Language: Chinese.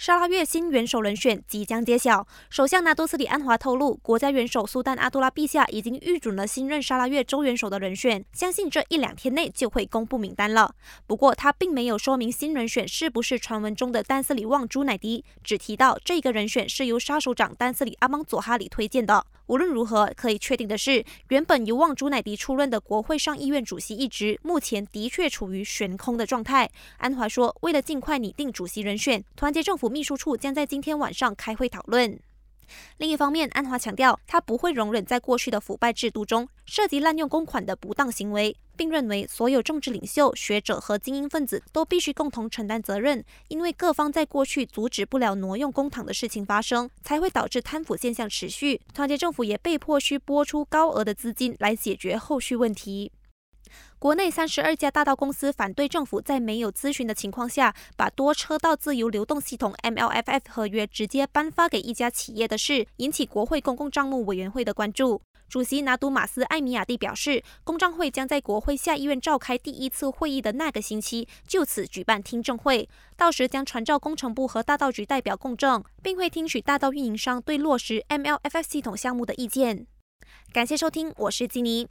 沙拉越新元首人选即将揭晓。首相纳多斯里安华透露，国家元首苏丹阿杜拉陛下已经预准了新任沙拉越州元首的人选，相信这一两天内就会公布名单了。不过他并没有说明新人选是不是传闻中的丹斯里旺朱乃迪，只提到这个人选是由杀手长丹斯里阿芒佐哈里推荐的。无论如何，可以确定的是，原本由旺朱乃迪出任的国会上议院主席一职，目前的确处于悬空的状态。安华说，为了尽快拟定主席人选，团结政府秘书处将在今天晚上开会讨论。另一方面，安华强调，他不会容忍在过去的腐败制度中涉及滥用公款的不当行为。并认为，所有政治领袖、学者和精英分子都必须共同承担责任，因为各方在过去阻止不了挪用公帑的事情发生，才会导致贪腐现象持续。团结政府也被迫需拨出高额的资金来解决后续问题。国内三十二家大道公司反对政府在没有咨询的情况下，把多车道自由流动系统 （MLFF） 合约直接颁发给一家企业的事，引起国会公共账目委员会的关注。主席拿督马斯艾米亚蒂表示，公账会将在国会下议院召开第一次会议的那个星期就此举办听证会，到时将传召工程部和大道局代表共证，并会听取大道运营商对落实 MLFF 系统项目的意见。感谢收听，我是基尼。